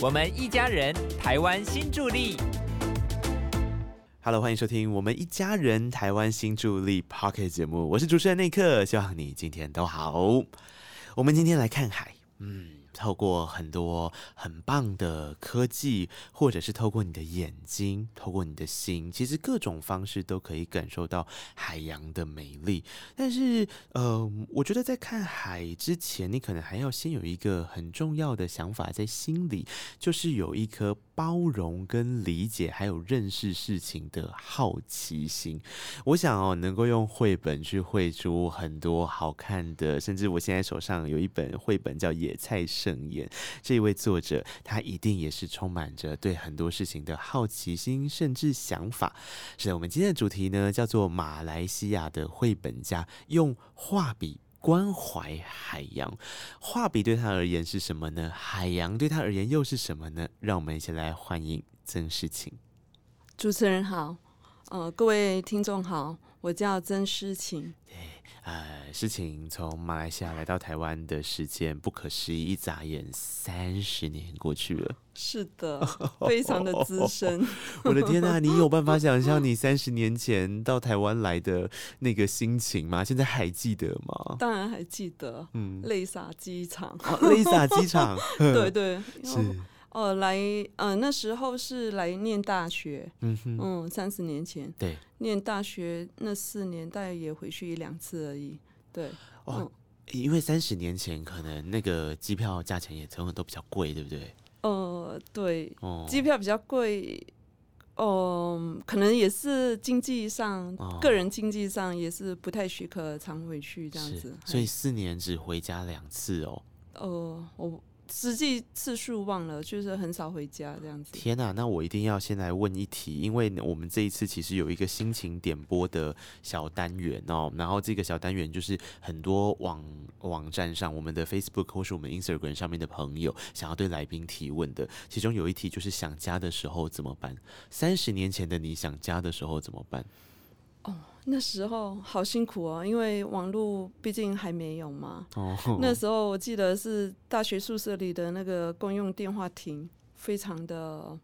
我们一家人，台湾新助力。Hello，欢迎收听我们一家人台湾新助力 Pocket 节目，我是主持人内克，希望你今天都好。我们今天来看海，嗯，透过很多很棒的科技，或者是透过你的眼睛，透过你的心，其实各种方式都可以感受到海洋的美丽。但是，嗯，我觉得在看海之前，你可能还要先有一个很重要的想法在心里，就是有一颗包容、跟理解，还有认识事情的好奇心。我想哦，能够用绘本去绘出很多好看的，甚至我现在手上有一本绘本叫《野菜盛宴》，这一位作者他一定也是充满着对很多事情的好奇心，甚至想法。是的，我们今天的主题呢，叫做马来西亚的绘本家用画笔。关怀海洋，画笔对他而言是什么呢？海洋对他而言又是什么呢？让我们一起来欢迎曾诗晴。主持人好，呃，各位听众好，我叫曾诗晴。呃，诗晴从马来西亚来到台湾的时间不可思议，一眨眼三十年过去了。是的，非常的资深。我的天呐、你有办法想象你三十年前到台湾来的那个心情吗？现在还记得吗？当然还记得，嗯，泪洒机场。哦 Lisa 机场，对 对，是，哦，来，呃，那时候是来念大学，嗯哼，嗯，三十年前对，念大学那四年，大概也回去一两次而已。对，哦嗯，因为三十年前可能那个机票价钱也成本都比较贵，对不对？呃，对，哦，机票比较贵。哦、可能也是经济上，哦个人经济上也是不太许可常回去这样子。所以四年只回家两次哦。呃，我实际次数忘了，就是很少回家这样子。天呐、那我一定要先来问一题，因为我们这一次其实有一个心情点播的小单元哦，然后这个小单元就是很多网网站上，我们的 Facebook 或是我们 Instagram 上面的朋友想要对来宾提问的，其中有一题就是想家的时候怎么办？三十年前的你想家的时候怎么办？那时候好辛苦哦，因为网络毕竟还没有嘛。哦，那时候我记得是大学宿舍里的那个公用电话亭，非常的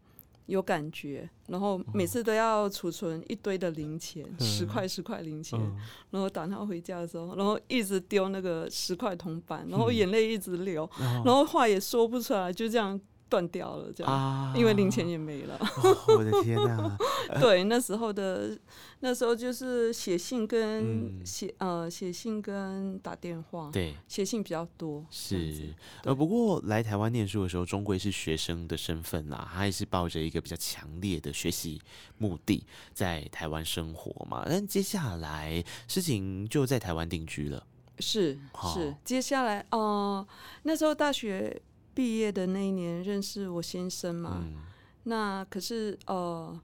有感觉，然后每次都要储存一堆的零钱，十块十块零钱，嗯。然后打他回家的时候，然后一直丢那个十块铜板，然后眼泪一直流，然后话也说不出来，就这样断掉了，这样。啊。因为零钱也没了，哦我的天呐、对，那时候的那时候就是写信跟嗯。写、呃写信跟打电话，对，写信比较多，是，呃，不过来台湾念书的时候，终归是学生的身份啦，他还是抱着一个比较强烈的学习目的在台湾生活嘛。但接下来事情就在台湾定居了，是是，接下来呃那时候大学毕业的那一年认识我先生嘛，嗯，那可是呃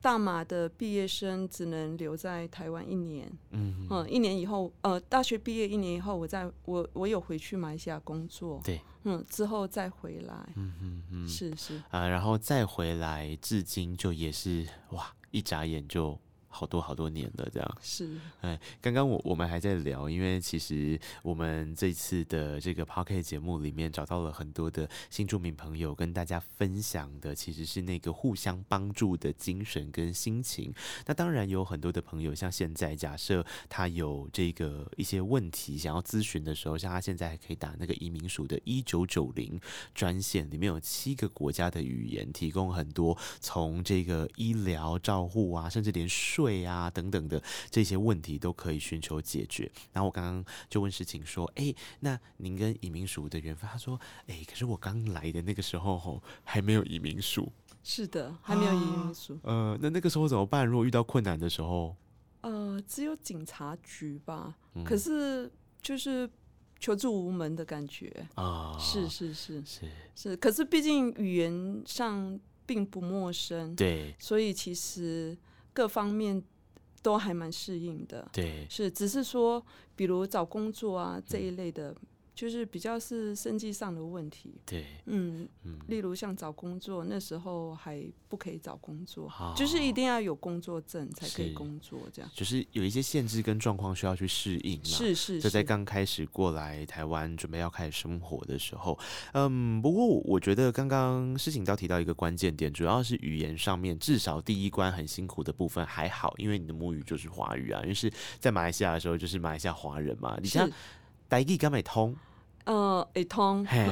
大马的毕业生只能留在台湾一年，嗯嗯，一年以后呃大学毕业一年以后，我在我我有回去马来西亚工作，对，嗯，之后再回来，嗯嗯嗯，是是。啊、然后再回来，至今就也是哇，一眨眼就好多好多年了，这样。是哎，刚刚我我们还在聊，因为其实我们这次的这个 p o c k e t 节目里面找到了很多的新住民朋友，跟大家分享的其实是那个互相帮助的精神跟心情。那当然有很多的朋友，像现在假设他有这个一些问题想要咨询的时候，像他现在还可以打那个移民署的一九九零专线，里面有七个国家的语言，提供很多从这个医疗照护啊，甚至连税啊等等的这些问题都可以寻求解决。然后我刚刚就问事情说，哎、那您跟移民署的缘分？他说，哎、可是我刚来的那个时候吼还没有移民署，是的，还没有移民署，呃，那那个时候怎么办？如果遇到困难的时候，呃，只有警察局吧，嗯可是就是求助无门的感觉，啊，是是是是，是，可是毕竟语言上并不陌生，对所以其实各方面都还蛮适应的。对，是，只是说，比如找工作啊这一类的，就是比较是生计上的问题。对，嗯，嗯，例如像找工作，那时候还不可以找工作，哦就是一定要有工作证才可以工作，这样。就是有一些限制跟状况需要去适应嘛。是是就在是，刚开始过来台湾，准备要开始生活的时候，嗯，不过我觉得刚刚事情到提到一个关键点，主要是语言上面，至少第一关很辛苦的部分还好，因为你的母语就是华语啊，因为是在马来西亚的时候就是马来西亚华人嘛，你像是台语敢美通，呃，会通，嘿，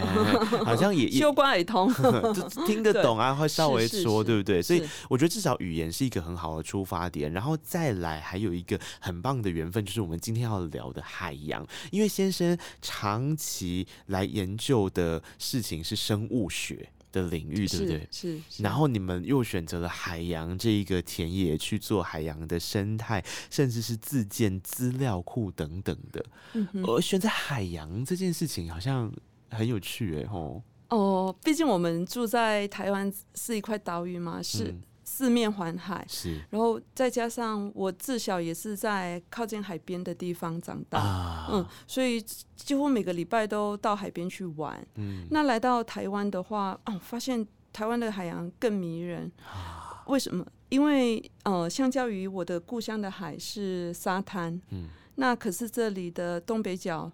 好像也 也修关会通，就听得懂啊，会稍微说，对不对？所以我觉得至少语言是一个很好的出发点，然后再来还有一个很棒的缘分，就是我们今天要聊的海洋。因为先生长期来研究的事情是生物学的领域，对不对？是。然后你们又选择了海洋这一个田野去做海洋的生态，甚至是自建资料库等等的。嗯哼而选择海洋这件事情好像很有趣哎吼，哦，毕竟我们住在台湾是一块岛屿嘛，是嗯四面环海，是然后再加上我自小也是在靠近海边的地方长大，啊，嗯，所以几乎每个礼拜都到海边去玩。嗯那来到台湾的话，哦，发现台湾的海洋更迷人。啊为什么？因为呃，相较于我的故乡的海是沙滩，嗯，那可是这里的东北角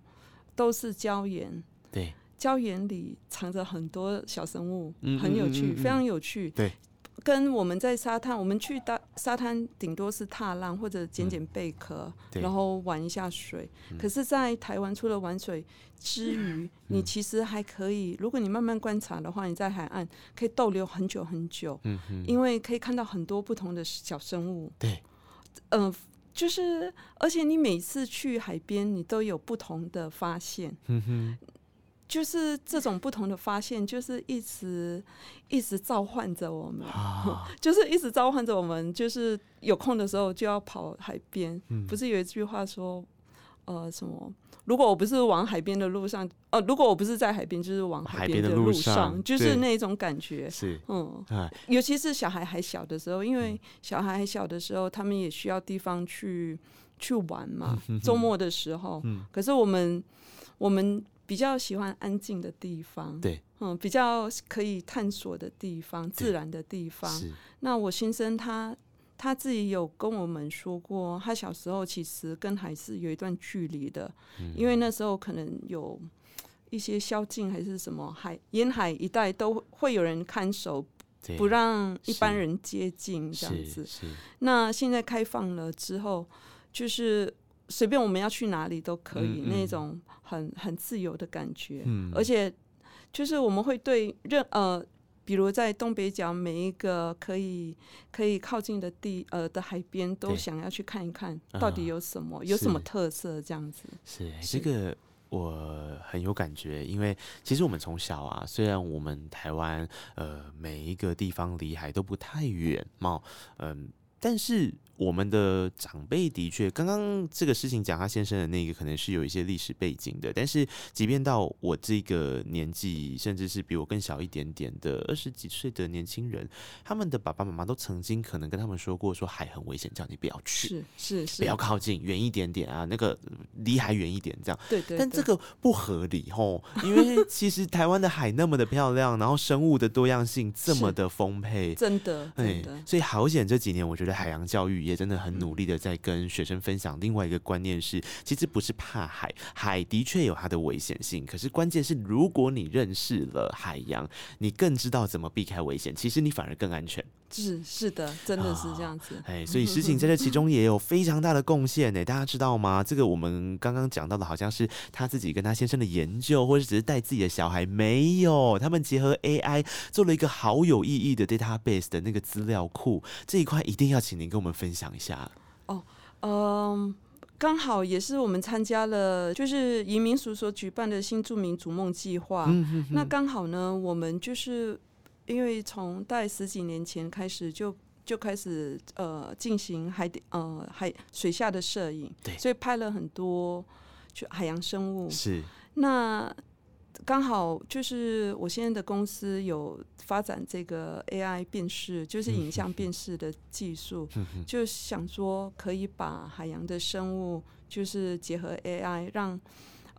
都是礁岩，对，礁岩里藏着很多小生物，嗯很有趣，非常有趣。对，跟我们在沙滩，我们去大沙滩顶多是踏浪或者捡捡贝壳，嗯然后玩一下水。嗯。可是，在台湾除了玩水之余，你其实还可以，如果你慢慢观察的话，你在海岸可以逗留很久很久，因为可以看到很多不同的小生物。对，嗯、就是，而且你每次去海边，你都有不同的发现。嗯哼，就是这种不同的发现，就是一直一直召唤着我们，啊，就是一直召唤着我们，就是有空的时候就要跑海边。嗯不是有一句话说，呃，什么？如果我不是往海边的路上，呃，如果我不是在海边，就是往海边边的路路上就是对那种感觉。是，嗯，哎，尤其是小孩还小的时候，因为小孩还小的时候，他们也需要地方去去玩嘛。周末的时候，嗯可是我们我们比较喜欢安静的地方，对，嗯，比较可以探索的地方，自然的地方。是，那我先生他他自己有跟我们说过，他小时候其实跟海是有一段距离的，嗯。因为那时候可能有一些宵禁还是什么海沿海一带都会有人看守，不让一般人接近这样子。那现在开放了之后，就是随便我们要去哪里都可以，嗯嗯那种很很自由的感觉。嗯而且就是我们会对任呃，比如在东北角每一个可以可以靠近的地呃的海边，都想要去看一看啊到底有什么，有什么特色这样子。是是这个。我很有感觉，因为其实我们从小啊，虽然我们台湾呃每一个地方离海都不太远嘛，嗯、但是我们的长辈的确，刚刚这个事情讲他先生的那个可能是有一些历史背景的，但是即便到我这个年纪，甚至是比我更小一点点的二十几岁的年轻人，他们的爸爸妈妈都曾经可能跟他们说过，说海很危险，叫你不要去。是是是，不要靠近，远一点点啊，那个离海远一点这样。对对。但这个不合理吼，因为其实台湾的海那么的漂亮，然后生物的多样性这么的丰沛，真的哎所以好险这几年，我觉得海洋教育也真的很努力的在跟学生分享。另外一个观念是，其实不是怕海，海的确有它的危险性，可是关键是，如果你认识了海洋，你更知道怎么避开危险，其实你反而更安全。是是的，真的是这样子。哎，所以诗情在这其中也有非常大的贡献呢，大家知道吗？这个我们刚刚讲到的，好像是他自己跟他先生的研究，或者只是带自己的小孩，没有，他们结合 AI 做了一个好有意义的 database 的那个资料库，这一块一定要请您跟我们分享一下。哦嗯，刚好也是我们参加了，就是移民署所举办的新著名逐梦计划。嗯哼那刚好呢，我们就是因为从大概十几年前开始就。就开始呃进行海底呃海水下的摄影，对所以拍了很多就海洋生物。是那刚好就是我现在的公司有发展这个 AI 辨识，就是影像辨识的技术，就想说可以把海洋的生物就是结合 AI，让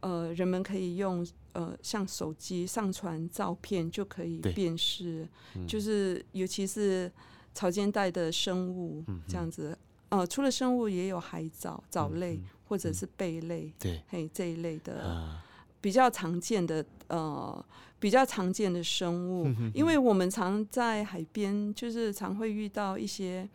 呃，人们可以用呃像手机上传照片就可以辨识，嗯。就是尤其是草间带的生物嗯这样子。呃，除了生物，也有海藻、藻类、嗯。或者是贝类，对，嘿这一类的。啊，比较常见的呃比较常见的生物，嗯因为我们常在海边，就是常会遇到一些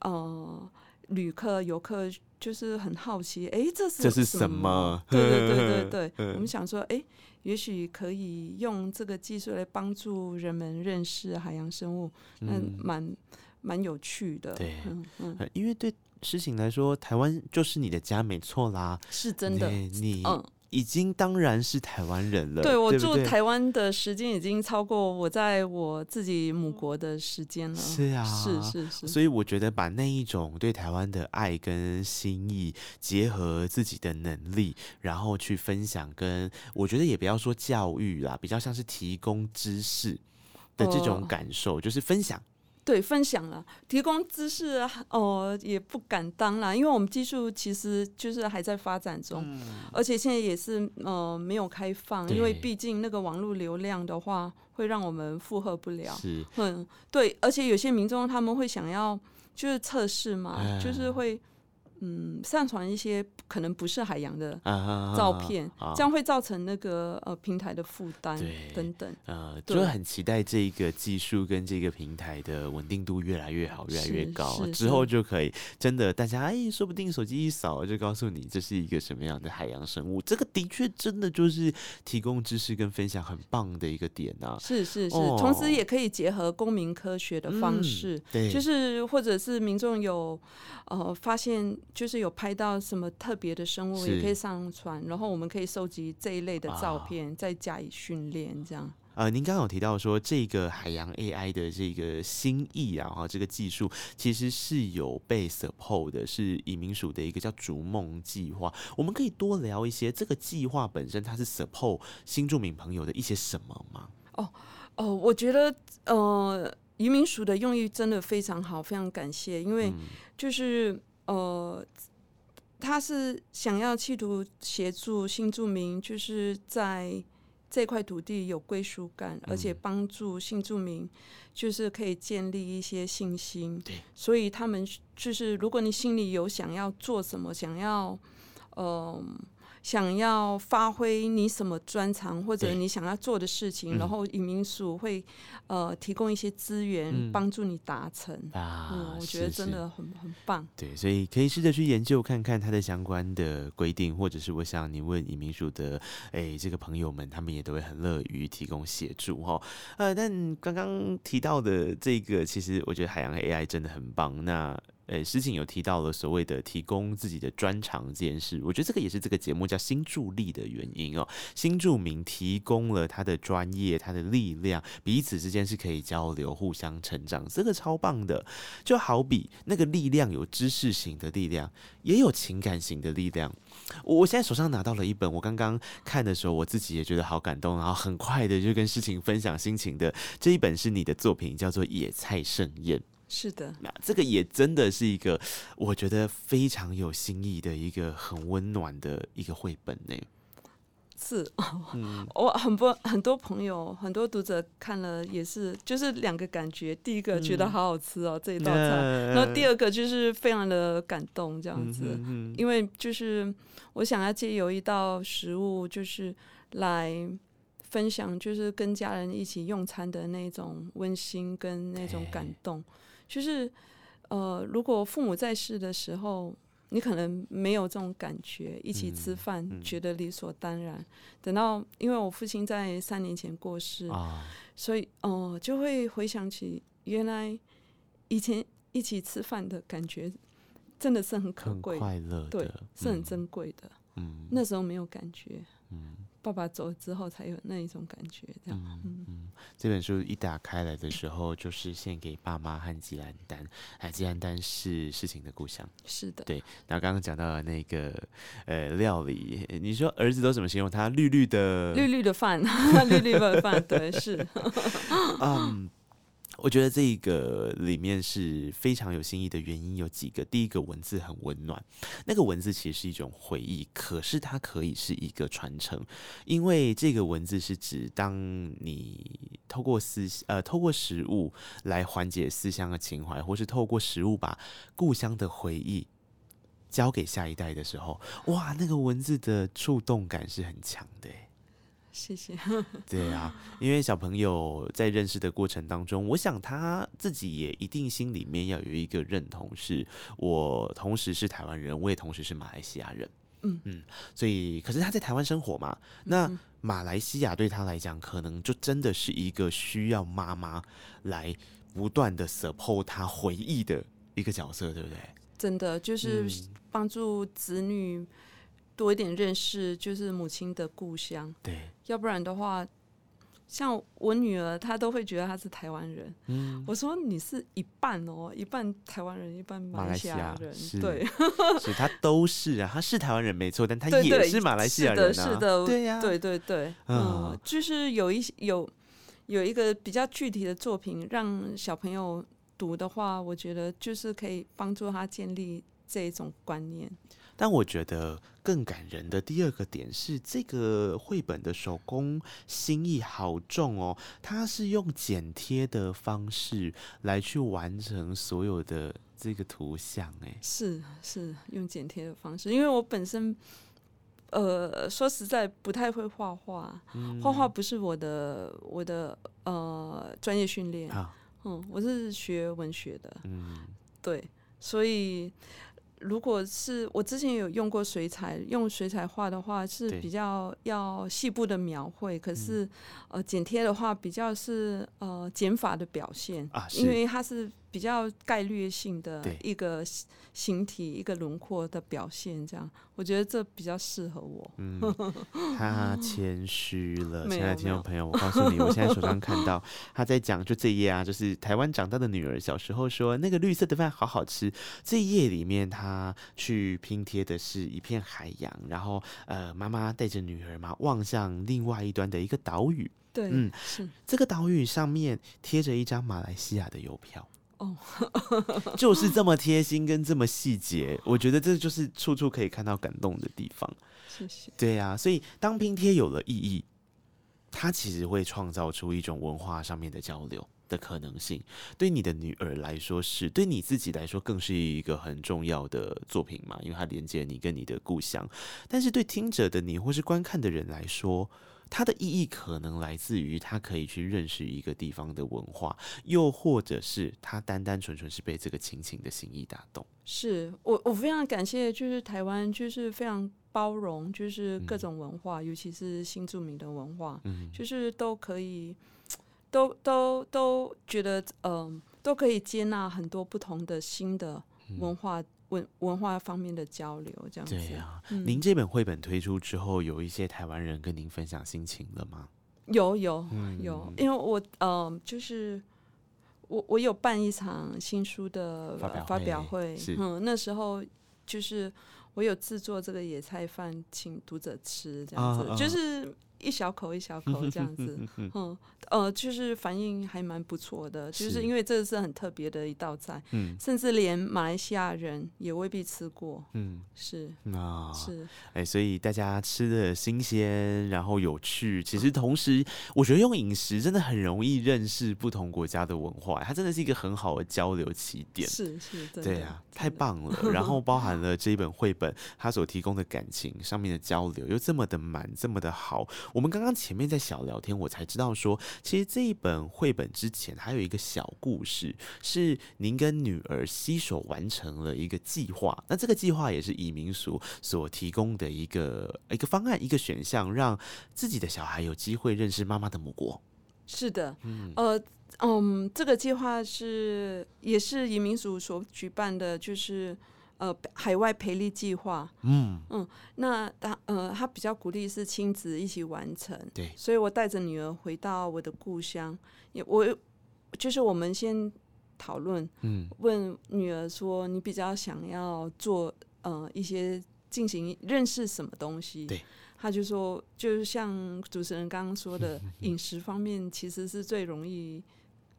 呃旅客游客，就是很好奇，哎、这是这是什什么对对对对对，嗯我们想说，哎、也许可以用这个技术来帮助人们认识海洋生物，那嗯蛮蛮有趣的。对嗯嗯，呃因为对诗情来说，台湾就是你的家，没错啦。是真的。你嗯，已经当然是台湾人了。对我住台湾的时间已经超过我在我自己母国的时间了。是啊，是是是，所以我觉得把那一种对台湾的爱跟心意结合自己的能力，然后去分享跟，我觉得也不要说教育啦，比较像是提供知识的这种哦感受，就是分享。对分享了，提供知识啊哦、也不敢当啦，因为我们技术其实就是还在发展中，而且现在也是呃没有开放，因为对毕竟那个网络流量的话会让我们负荷不了。是，嗯，对，而且有些民众他们会想要就是测试嘛，哎就是会嗯上传一些可能不是海洋的啊照片，啊。这样会造成那个呃平台的负担等等。呃，对。就很期待这个技术跟这个平台的稳定度越来越好，越来越高，之后就可以真的大家哎，说不定手机一扫就告诉你这是一个什么样的海洋生物，这个的确真的就是提供知识跟分享很棒的一个点啊。是是是，哦。同时也可以结合公民科学的方嗯式，对，就是或者是民众有呃发现，就是有拍到什么特别的生物，也可以上传，然后我们可以收集这一类的照啊片，再加以训练，这样。呃，您刚刚有提到说这个海洋 AI 的这个新意啊，哈，这个技术其实是有被 support 的，是移民署的一个叫“逐梦计划”。我们可以多聊一些这个计划本身，它是 support 新住民朋友的一些什么吗？哦哦，我觉得呃，移民署的用意真的非常好，非常感谢，因为嗯就是呃，他是想要企图协助新住民，就是在这块土地有归属感，而且嗯帮助新住民，就是可以建立一些信心。对，所以他们就是，如果你心里有想要做什么，想要，嗯、想要发挥你什么专长或者你想要做的事情，嗯然后移民署会呃提供一些资源嗯帮助你达成。啊，嗯，我觉得真的很很棒。对，所以可以试着去研究看看它的相关的规定，或者是我想你问移民署的哎这个朋友们，他们也都会很乐于提供协助哈。呃，但刚刚提到的这个，其实我觉得海洋 AI 真的很棒。那呃，诗情有提到了所谓的提供自己的专长这件事，我觉得这个也是这个节目叫新助力的原因哦。新住民提供了他的专业、他的力量，彼此之间是可以交流、互相成长，这个超棒的。就好比那个力量有知识型的力量，也有情感型的力量。我现在手上拿到了一本，我刚刚看的时候，我自己也觉得好感动，然后很快的就跟诗情分享心情的这一本是你的作品，叫做《野菜盛宴》。是的，那这个也真的是一个我觉得非常有新意的一个很温暖的一个绘本呢。是，嗯我很多很多朋友、很多读者看了也是，就是两个感觉。第一个觉得嗯好好吃哦、这一道菜，然后第二个就是非常的感动这样嗯子，哼哼因为就是我想要借由一道食物，就是来分享，就是跟家人一起用餐的那种温馨跟那种感动。就是呃，如果父母在世的时候，你可能没有这种感觉，一起吃嗯饭、嗯觉得理所当然。等到因为我父亲在三年前过世，啊，所以哦、呃就会回想起原来以前一起吃饭的感觉，真的是很可贵，快乐，对，是很嗯珍贵的。嗯那时候没有感觉，嗯爸爸走了之后才有那一种感觉，这样。嗯嗯，这本书一打开来的时候，就是献给爸妈和吉兰丹。哎，吉兰丹是事情的故乡。是的，对，然后刚刚讲到的那个呃料理，你说儿子都怎么形容他？绿绿的，绿绿的饭，绿绿的饭，对，是，嗯，我觉得这个里面是非常有新意的原因有几个。第一个文字很温暖，那个文字其实是一种回忆，可是它可以是一个传承，因为这个文字是指当你透过思呃透过食物来缓解思乡的情怀，或是透过食物把故乡的回忆交给下一代的时候，哇，那个文字的触动感是很强的。谢谢。对啊，因为小朋友在认识的过程当中，我想他自己也一定心里面要有一个认同，是我同时是台湾人，我也同时是马来西亚人。嗯嗯，所以可是他在台湾生活嘛，那马来西亚对他来讲，可能就真的是一个需要妈妈来不断的 support 他回忆的一个角色，对不对？真的就是嗯帮助子女多一点认识，就是母亲的故乡。对，要不然的话，像我女儿，她都会觉得她是台湾人。嗯，我说你是一半哦，一半台湾人，一半马来西亚人。对，是他都是啊，她是台湾人没错，但她也是马来西亚人啊，是的对呀、对对对，嗯嗯，就是有一些有有一个比较具体的作品，让小朋友读的话，我觉得就是可以帮助他建立这一种观念。但我觉得更感人的第二个点是，这个绘本的手工心意好重哦，它是用剪贴的方式来去完成所有的这个图像，哎，是是用剪贴的方式，因为我本身。呃，说实在不太会画画，嗯画画不是我的我的呃专业训练，啊，嗯，我是学文学的，嗯。对，所以如果是我之前有用过水彩，用水彩画的话是比较要细部的描绘，可嗯。是、呃剪贴的话比较是呃减法的表现，啊因为它是比较概率性的对一个形形体、一个轮廓的表现，这样我觉得这比较适合我。嗯，他谦虚了，亲爱的没有没有听众朋友，我告诉你，我现在手上看到他在讲，就这一页啊，就是台湾长大的女儿小时候说那个绿色的饭好好吃。这一页里面，他去拼贴的是一片海洋，然后呃，妈妈带着女儿嘛，望向另外一端的一个岛屿，对，嗯是这个岛屿上面贴着一张马来西亚的邮票。哦，就是这么贴心跟这么细节，我觉得这就是处处可以看到感动的地方。谢谢。对呀、所以当拼贴有了意义，它其实会创造出一种文化上面的交流的可能性。对你的女儿来说是，对你自己来说更是一个很重要的作品嘛，因为它连接你跟你的故乡。但是对听者的你或是观看的人来说，它的意义可能来自于他可以去认识一个地方的文化，又或者是他单单纯纯是被这个亲情的心意打动。是我我非常感谢，就是台湾就是非常包容，就是各种文化，尤其是新著名的文化，嗯，就是都可以，都都都觉得嗯、都可以接纳很多不同的新的文化、文文化方面的交流，这样子。对呀、嗯。您这本绘本推出之后，有一些台湾人跟您分享心情了吗？有有嗯。有，因为我呃、就是我我有办一场新书的发表会嗯，那时候就是我有制作这个野菜饭请读者吃，这样子，啊啊。就是一小口一小口这样子，嗯呃，就是反应还蛮不错的，就是是因为这是很特别的一道菜，嗯甚至连马来西亚人也未必吃过，嗯，是那是，哎，所以大家吃的新鲜，然后有趣。其实同时，我觉得用饮食真的很容易认识不同国家的文化，它真的是一个很好的交流起点。是是，对啊，太棒了！然后包含了 这一本绘本，它所提供的感情上面的交流又这么的满，这么的好。我们刚刚前面在小聊天，我才知道说，其实这一本绘本之前还有一个小故事，是您跟女儿携手完成了一个计划。那这个计划也是移民署所提供的一个一个方案，一个选项，让自己的小孩有机会认识妈妈的母国。是的，嗯呃，嗯，这个计划是也是移民署所举办的，就是呃海外培力计划。嗯，那他呃，他比较鼓励是亲子一起完成，对所以我带着女儿回到我的故乡，也我就是我们先讨论，嗯，问女儿说，你比较想要做呃一些进行认识什么东西？对，他就说，就是像主持人刚刚说的，饮食方面其实是最容易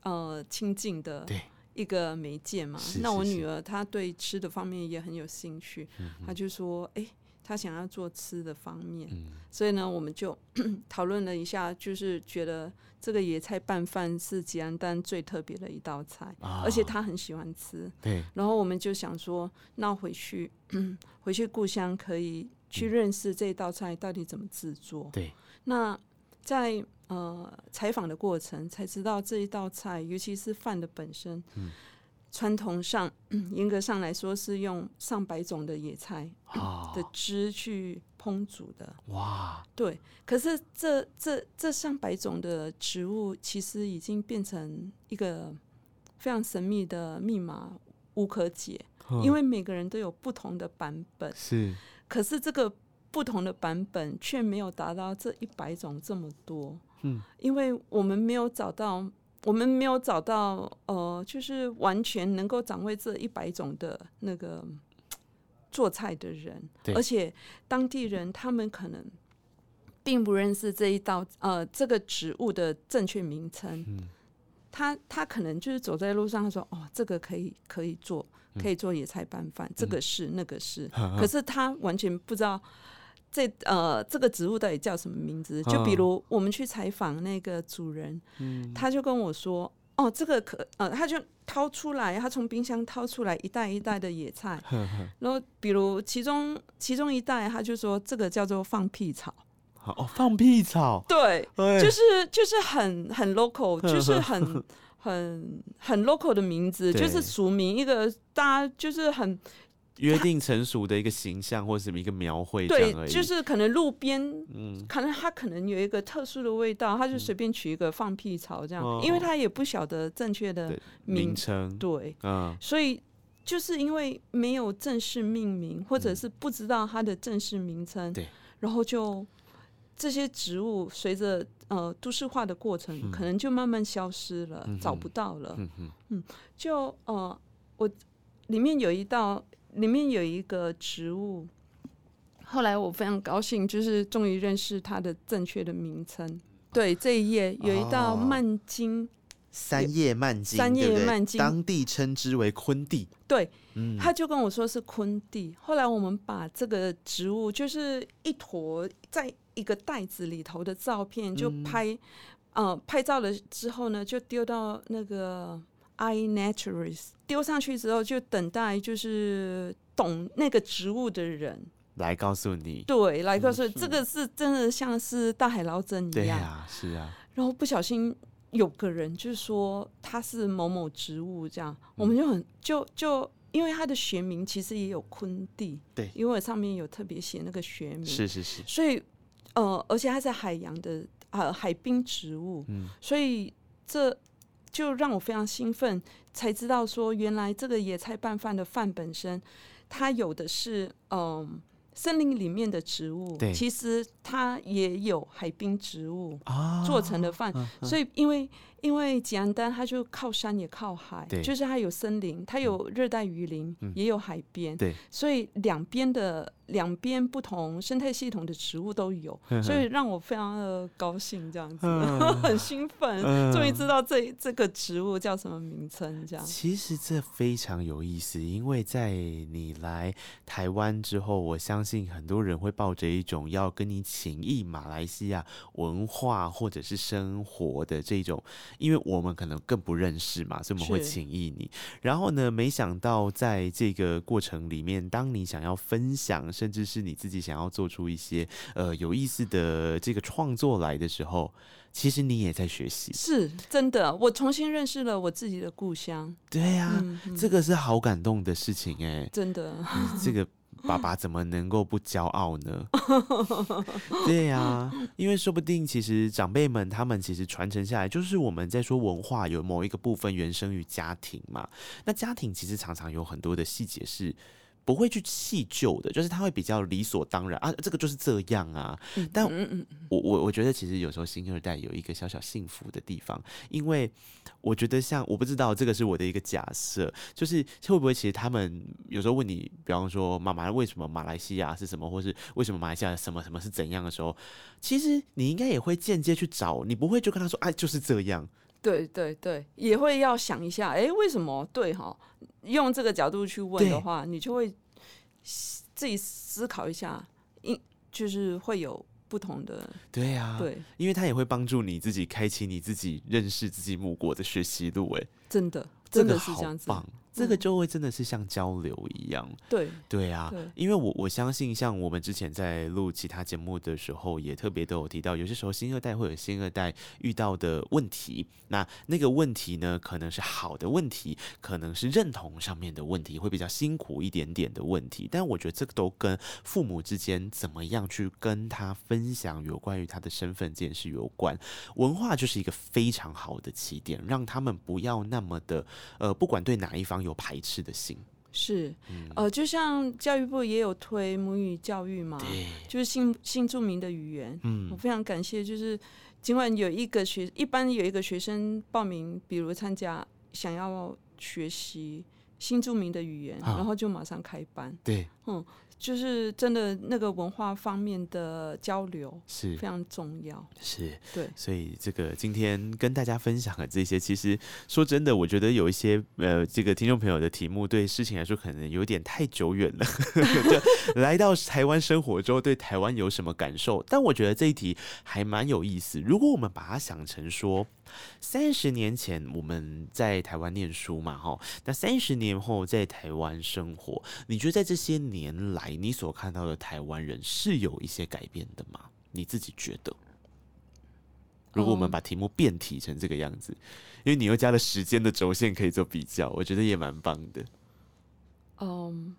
呃亲近的对一个媒介嘛是。那我女儿她对吃的方面也很有兴趣，嗯她就说：“哎、她想要做吃的方面。嗯所以呢，我们就 讨论了一下，就是觉得这个野菜拌饭是吉安丹最特别的一道菜，啊而且她很喜欢吃。对然后我们就想说，那回去回去故乡可以去认识这道菜到底怎么制作。对那在呃采访的过程才知道这一道菜，尤其是饭的本身，嗯传统上严格上来说是用上百种的野菜啊的汁去烹煮的。哇对，可是这这这上百种的植物，其实已经变成一个非常神秘的密码，无可解。因为每个人都有不同的版本，是可是这个不同的版本却没有达到这一百种这么多。嗯，因为我们没有找到，我们没有找到，呃，就是完全能够掌握这一百种的那个做菜的人。对，而且当地人他们可能并不认识这一道呃这个植物的正确名称。嗯。他他可能就是走在路上，他说：“哦，这个可以可以做，可以做野菜拌饭，这个是那个是。可是他完全不知道这呃这个植物到底叫什么名字。就比如我们去采访那个主人，他就跟我说：“哦，这个可呃，他就掏出来，他从冰箱掏出来一袋一袋的野菜，然后比如其中其中一袋，他就说这个叫做放屁草。”好哦，放屁草，对，哎就是就是很很 local，就 是很很很 local 的名字，就是署名一个大家就是很约定成熟的一个形象或者什么一个描绘对就是可能路边，嗯。可能它可能有一个特殊的味道，他就随便取一个放屁草这样，哦。因为他也不晓得正确的名名称，对，嗯所以。就是因为没有正式命名，或者是不知道它的正式名称，嗯对，然后就这些植物随着呃都市化的过程，嗯。可能就慢慢消失了，嗯找不到了。嗯嗯就呃，我里面有一道，里面有一个植物，后来我非常高兴，就是终于认识它的正确的名称。对，这一页有一道哦曼金，三叶蔓金，三叶对不对？蔓金。当地称之为昆地，对，嗯，他就跟我说是昆地。后来我们把这个植物，就是一坨在一个袋子里头的照片，就嗯。拍，呃，拍照了之后呢，就丢到那个 iNaturalist，丢上去之后就等待就是懂那个植物的人，来告诉你，对，来告诉这个是真的像是大海捞针一样。对呀，是啊，然后不小心有个人就说他是某某植物，这样我们就很就就因为它的学名其实也有昆地，对。因为我上面有特别写那个学名，是是是，所以呃，而且它是海洋的呃海滨植物，嗯。所以这就让我非常兴奋，才知道说原来这个野菜拌饭的饭本身，它有的是嗯。森林里面的植物，其实它也有海滨植物，啊，做成的饭，嗯所以因为因为吉安丹它就靠山也靠海对，就是它有森林，它有热带雨林，嗯。也有海边，对，所以两边的两边不同生态系统的植物都有，所以让我非常的高兴，这样子，嗯。很兴奋，嗯。终于知道这这个植物叫什么名称，这样。其实这非常有意思，因为在你来台湾之后，我相信很多人会抱着一种要跟你请益马来西亚文化或者是生活的这种，因为我们可能更不认识嘛，所以我们会请意你。然后呢，没想到在这个过程里面，当你想要分享，甚至是你自己想要做出一些呃有意思的这个创作来的时候，其实你也在学习。是真的，我重新认识了我自己的故乡，对呀、嗯嗯这个是好感动的事情哎、真的，这个爸爸怎么能够不骄傲呢？对呀、因为说不定其实长辈们他们其实传承下来，就是我们在说文化有某一个部分原生于家庭嘛。那家庭其实常常有很多的细节是。不会去细究的，就是他会比较理所当然啊，这个就是这样啊。但嗯嗯我我我觉得其实有时候新二代有一个小小幸福的地方，因为我觉得像我不知道这个是我的一个假设，就是会不会其实他们有时候问你，比方说妈妈为什么马来西亚是什么，或是为什么马来西亚什么什么是怎样的时候，其实你应该也会间接去找，你不会就跟他说哎就是这样，对对对，也会要想一下，哎，为什么？对哈，用这个角度去问的话，你就会自己思考一下，应就是会有不同的。对呀，对，因为它也会帮助你自己开启你自己认识自己母国的学习路。哎，真的，真的是这样子。这个就会真的是像交流一样，对对啊，因为我我相信，像我们之前在录其他节目的时候，也特别都有提到，有些时候新二代会有新二代遇到的问题，那那个问题呢，可能是好的问题，可能是认同上面的问题，会比较辛苦一点点的问题，但我觉得这个都跟父母之间怎么样去跟他分享有关于他的身份这件事有关，文化就是一个非常好的起点，让他们不要那么的呃，不管对哪一方。有排斥的心是，呃，就像教育部也有推母语教育嘛，就是新新著名的语言。嗯，我非常感谢，就是尽管有一个学，一般有一个学生报名，比如参加想要学习新著名的语言，然后就马上开班。对，嗯。就是真的那个文化方面的交流是非常重要，是对，所以这个今天跟大家分享的这些，其实说真的，我觉得有一些呃，这个听众朋友的题目对事情来说可能有点太久远了。就来到台湾生活之后，对台湾有什么感受？但我觉得这一题还蛮有意思。如果我们把它想成说。三十年前我们在台湾念书嘛，哈，那三十年后在台湾生活，你觉得在这些年来，你所看到的台湾人是有一些改变的吗？你自己觉得？如果我们把题目变体成这个样子，因为你又加了时间的轴线可以做比较，我觉得也蛮棒的。嗯，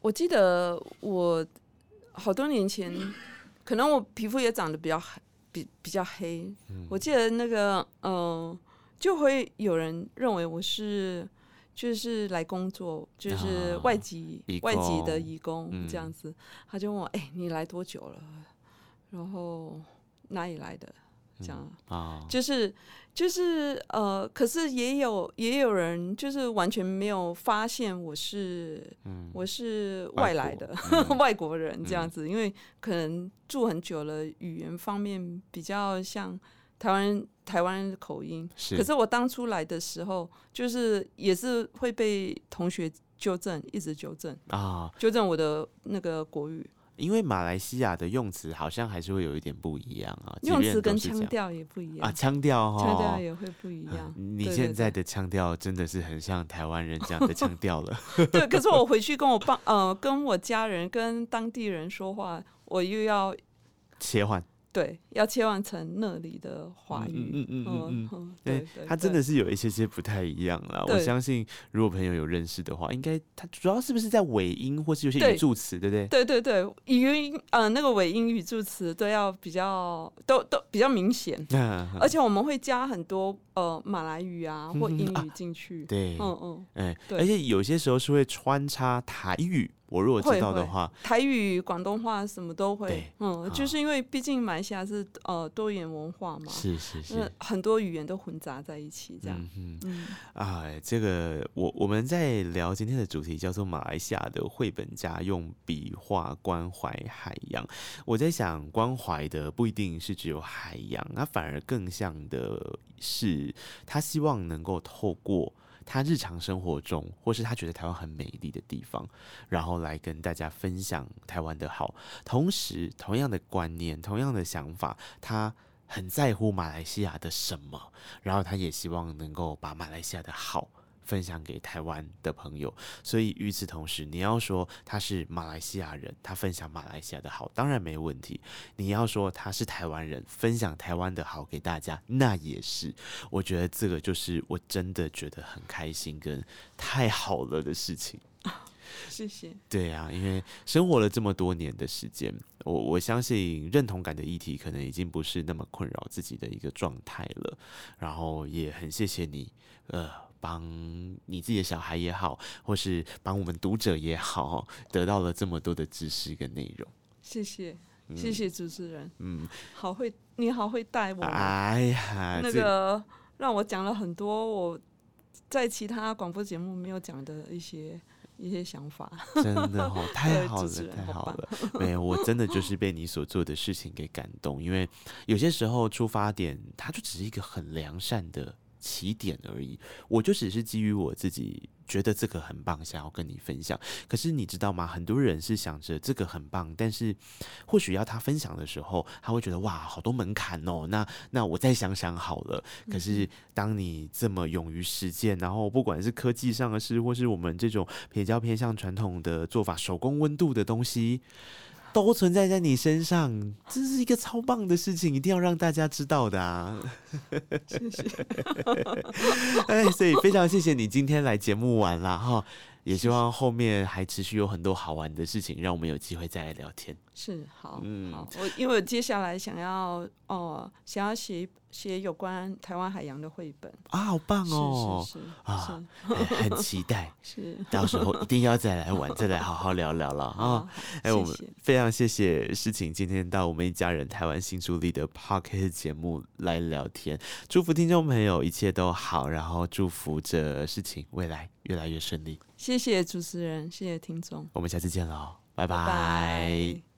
我记得我好多年前，可能我皮肤也长得比较黑。比比较黑，我记得那个，嗯，就会有人认为我是就是来工作，就是外籍外籍的义工这样子。他就问我，哎，你来多久了？然后哪里来的？这样啊，就是就是呃，可是也有也有人就是完全没有发现我是我是外来的 外国人这样子，因为可能住很久了，语言方面比较像台湾台湾口音。是，可是我当初来的时候，就是也是会被同学纠正，一直纠正啊，纠正我的那个国语。因为马来西亚的用词好像还是会有一点不一样啊，用词跟腔调也不一样啊，腔调哈，腔调也会不一样。你现在的腔调真的是很像台湾人讲的腔 调了。对，可是我回去跟我爸呃，跟我家人、跟当地人说话，我又要切换。对，要切换成那里的华语。嗯嗯嗯嗯，对，他真的是有一些些不太一样啦。我相信，如果朋友有认识的话，应该它主要是不是在尾音，或是有些语助词，对不对？对对对，语音呃，那个尾音语助词都要比较都都比较明显，而且我们会加很多呃马来语啊或英语进去。对，嗯嗯，哎，而且有些时候是会穿插台语。我如果知道的话，台语、广东话什么都会，嗯，就是因为毕竟马来西亚是呃多元文化嘛，是是是，很多语言都混杂在一起，这样，嗯嗯，啊，这个我我们在聊今天的主题叫做马来西亚的绘本家用笔画关怀海洋，我在想关怀的不一定是只有海洋，它反而更像的是他希望能够透过。他日常生活中，或是他觉得台湾很美丽的地方，然后来跟大家分享台湾的好。同时，同样的观念，同样的想法，他很在乎马来西亚的什么，然后他也希望能够把马来西亚的好。分享给台湾的朋友，所以与此同时，你要说他是马来西亚人，他分享马来西亚的好，当然没问题。你要说他是台湾人，分享台湾的好给大家，那也是。我觉得这个就是我真的觉得很开心跟太好了的事情。谢谢。对啊，因为生活了这么多年的时间，我我相信认同感的议题可能已经不是那么困扰自己的一个状态了。然后也很谢谢你，呃。帮你自己的小孩也好，或是帮我们读者也好，得到了这么多的知识跟内容。谢谢，谢谢主持人。嗯，好会，你好会带我。哎呀，那个让我讲了很多我在其他广播节目没有讲的一些一些想法。真的哦，太好了，太好了！没有，我真的就是被你所做的事情给感动，因为有些时候出发点，它就只是一个很良善的起点而已。我就只是基于我自己觉得这个很棒，想要跟你分享。可是你知道吗？很多人是想着这个很棒，但是或许要他分享的时候，他会觉得哇，好多门槛哦。那那我再想想好了。可是当你这么勇于实践，然后不管是科技上的事，或是我们这种比较偏向传统的做法、手工温度的东西。都存在在你身上，这是一个超棒的事情，一定要让大家知道的啊！谢谢。哎，所以非常谢谢你今天来节目玩啦哈，也希望后面还持续有很多好玩的事情，让我们有机会再来聊天。是好，嗯好，我因为我接下来想要哦，想要写写有关台湾海洋的绘本，啊，好棒哦！是是是啊哎很期待，是是，到时候一定要再来玩，再来好好聊聊了 好啊！哎，我们非常谢谢诗晴今天到我们一家人台湾新助力的 p o c k e t 节目来聊天，祝福听众朋友一切都好，然后祝福着事情未来越来越顺利。谢谢主持人，谢谢听众，我们下次见喽，拜拜拜。